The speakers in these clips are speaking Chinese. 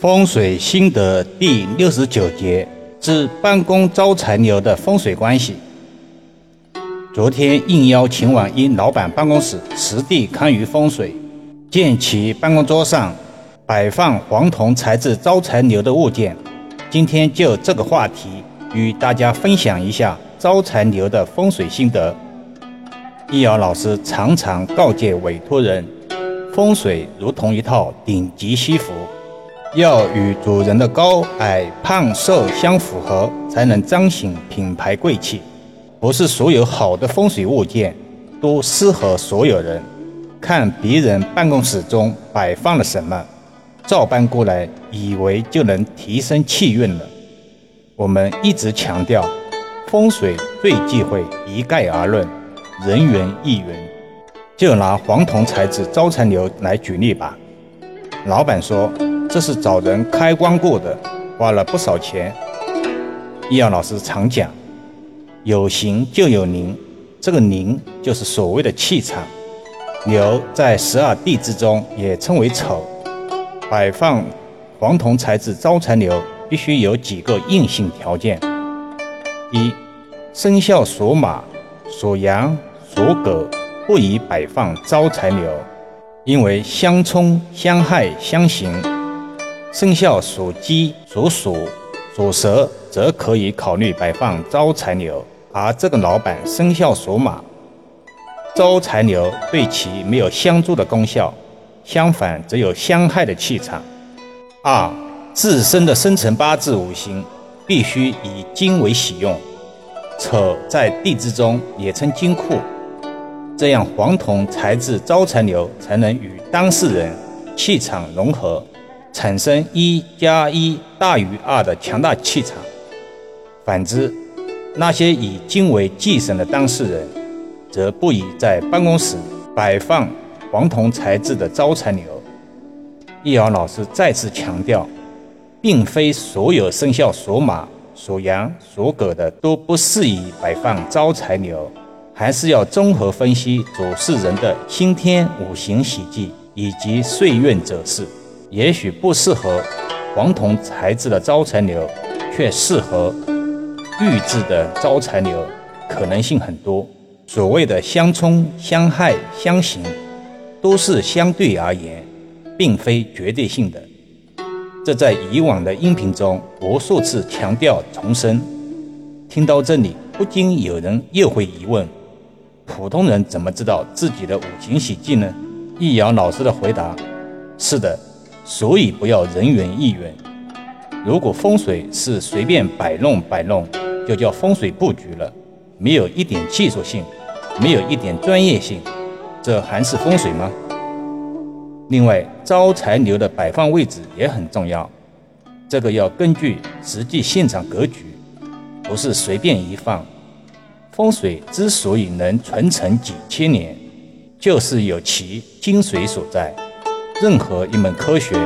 风水心得第六十九节之办公招财牛的风水关系。昨天应邀前往一老板办公室实地看于风水，见其办公桌上摆放黄铜材质招财牛的物件。今天就这个话题与大家分享一下招财牛的风水心得。易遥老师常常告诫委托人，风水如同一套顶级西服。要与主人的高矮胖瘦相符合，才能彰显品牌贵气。不是所有好的风水物件都适合所有人。看别人办公室中摆放了什么，照搬过来，以为就能提升气运了。我们一直强调，风水最忌讳一概而论，人云亦云。就拿黄铜材质招财牛来举例吧。老板说。这是找人开光过的，花了不少钱。易阳老师常讲，有形就有灵，这个灵就是所谓的气场。牛在十二地支中也称为丑，摆放黄铜材质招财牛必须有几个硬性条件：一、生肖属马、属羊、属狗不宜摆放招财牛，因为相冲、相害、相刑。生肖属鸡、属鼠、属蛇，则可以考虑摆放招财牛；而这个老板生肖属马，招财牛对其没有相助的功效，相反则有相害的气场。二、自身的生辰八字五行必须以金为喜用，丑在地支中也称金库，这样黄铜材质招财牛才能与当事人气场融合。产生一加一大于二的强大气场。反之，那些以金为忌神的当事人，则不宜在办公室摆放黄铜材质的招财牛。易遥老师再次强调，并非所有生肖属马、属羊、属狗的都不适宜摆放招财牛，还是要综合分析主事人的先天五行喜忌以及岁运走势。也许不适合黄铜材质的招财牛，却适合玉质的招财牛，可能性很多。所谓的相冲、相害、相刑，都是相对而言，并非绝对性的。这在以往的音频中无数次强调重申。听到这里，不禁有人又会疑问：普通人怎么知道自己的五行喜忌呢？易遥老师的回答：是的。所以不要人云亦云。如果风水是随便摆弄摆弄，就叫风水布局了，没有一点技术性，没有一点专业性，这还是风水吗？另外，招财牛的摆放位置也很重要，这个要根据实际现场格局，不是随便一放。风水之所以能传承几千年，就是有其精髓所在。任何一门科学、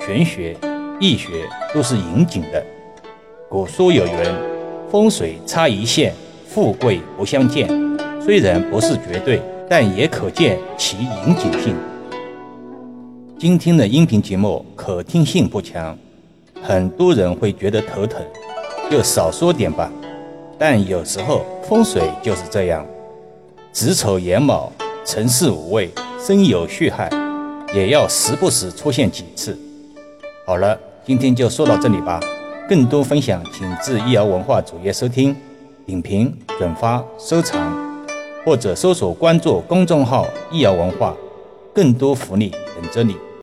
玄学、易学都是严谨的。古书有云：“风水差一线，富贵不相见。”虽然不是绝对，但也可见其严谨性。今天的音频节目可听性不强，很多人会觉得头疼，就少说点吧。但有时候风水就是这样，子丑寅卯，辰巳午未，生有戌亥。也要时不时出现几次。好了，今天就说到这里吧。更多分享，请至易瑶文化主页收听、点评、转发、收藏，或者搜索关注公众号“易瑶文化”，更多福利等着你。